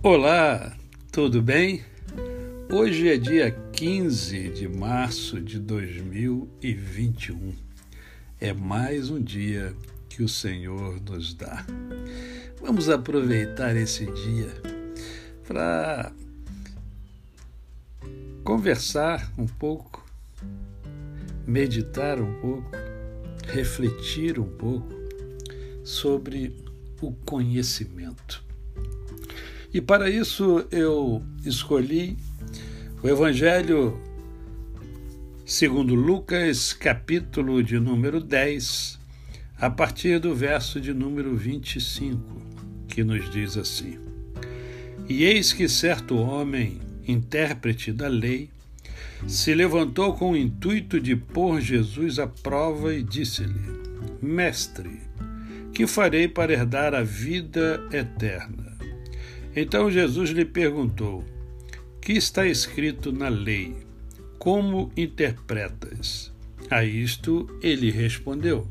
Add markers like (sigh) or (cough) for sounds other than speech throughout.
Olá, tudo bem? Hoje é dia 15 de março de 2021. É mais um dia que o Senhor nos dá. Vamos aproveitar esse dia para conversar um pouco, meditar um pouco, refletir um pouco sobre o conhecimento. E para isso eu escolhi o Evangelho segundo Lucas, capítulo de número 10, a partir do verso de número 25, que nos diz assim: E eis que certo homem, intérprete da lei, se levantou com o intuito de pôr Jesus à prova e disse-lhe: Mestre, que farei para herdar a vida eterna? Então Jesus lhe perguntou: Que está escrito na lei? Como interpretas? A isto ele respondeu: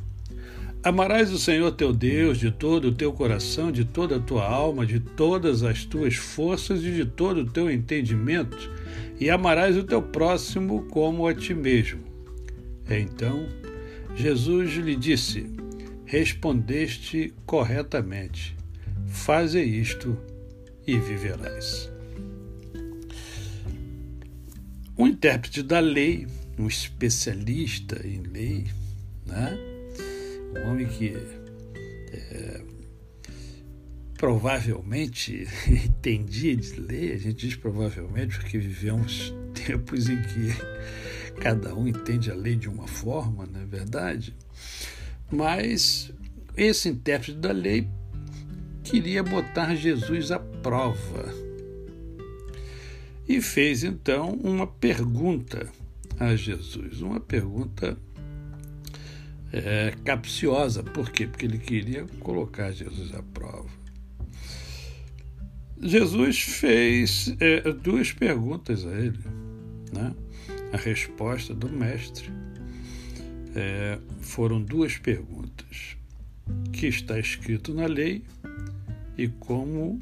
Amarás o Senhor teu Deus de todo o teu coração, de toda a tua alma, de todas as tuas forças e de todo o teu entendimento, e amarás o teu próximo como a ti mesmo. Então Jesus lhe disse: Respondeste corretamente. Faze isto e viverás. Um intérprete da lei, um especialista em lei, né? um homem que é, provavelmente (laughs) entendia de lei, a gente diz provavelmente porque vivemos tempos em que cada um entende a lei de uma forma, não é verdade? Mas esse intérprete da lei queria botar Jesus à prova. E fez então uma pergunta a Jesus, uma pergunta é, capciosa. Por quê? Porque ele queria colocar Jesus à prova. Jesus fez é, duas perguntas a ele. Né? A resposta do mestre é, foram duas perguntas. Que está escrito na lei e como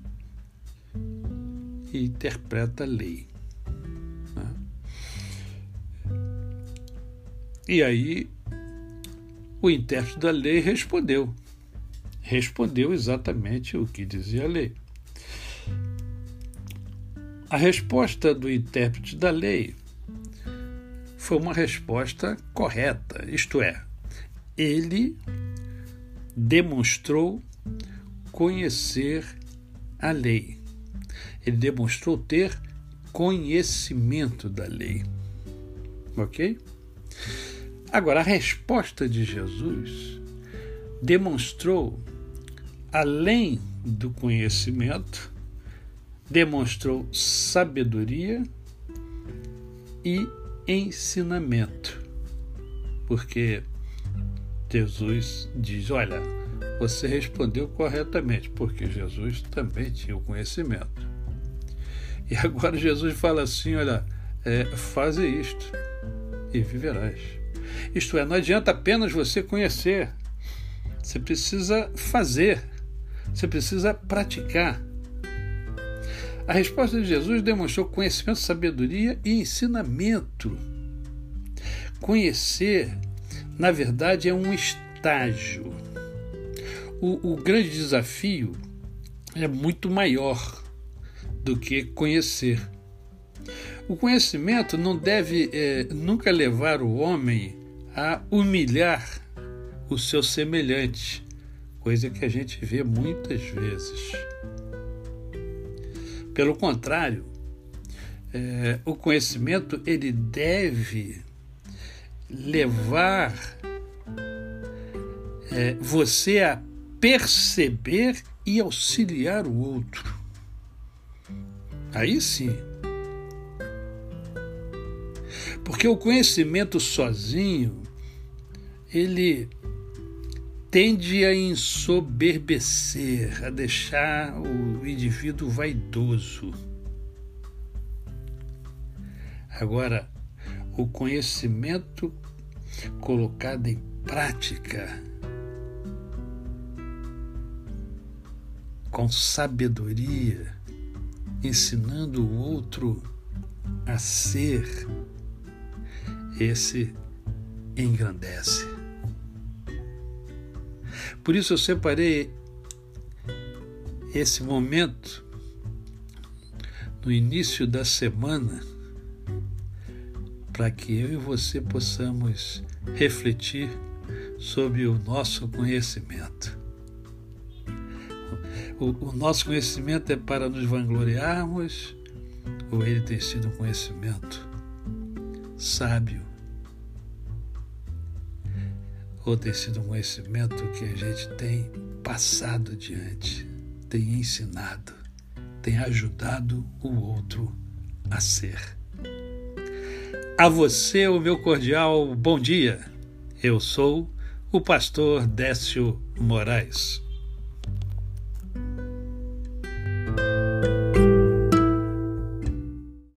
interpreta a lei. Né? E aí o intérprete da lei respondeu. Respondeu exatamente o que dizia a lei. A resposta do intérprete da lei foi uma resposta correta, isto é, ele demonstrou conhecer a lei. Ele demonstrou ter conhecimento da lei. Ok? Agora, a resposta de Jesus demonstrou, além do conhecimento, demonstrou sabedoria e ensinamento. Porque Jesus diz: olha, você respondeu corretamente, porque Jesus também tinha o conhecimento. E agora Jesus fala assim: olha, é, faze isto e viverás. Isto é, não adianta apenas você conhecer, você precisa fazer, você precisa praticar. A resposta de Jesus demonstrou conhecimento, sabedoria e ensinamento. Conhecer, na verdade, é um estágio o, o grande desafio é muito maior do que conhecer. O conhecimento não deve é, nunca levar o homem a humilhar o seu semelhante, coisa que a gente vê muitas vezes. Pelo contrário, é, o conhecimento ele deve levar é, você a perceber e auxiliar o outro. Aí sim. Porque o conhecimento sozinho, ele tende a ensoberbecer, a deixar o indivíduo vaidoso. Agora, o conhecimento colocado em prática com sabedoria, ensinando o outro a ser, esse engrandece. Por isso eu separei esse momento no início da semana para que eu e você possamos refletir sobre o nosso conhecimento. O, o, nosso conhecimento é para nos vangloriarmos ou ele tem sido um conhecimento sábio? Ou tem sido um conhecimento que a gente tem passado adiante, tem ensinado, tem ajudado o outro a ser? A você o meu cordial bom dia. Eu sou o pastor Décio Moraes.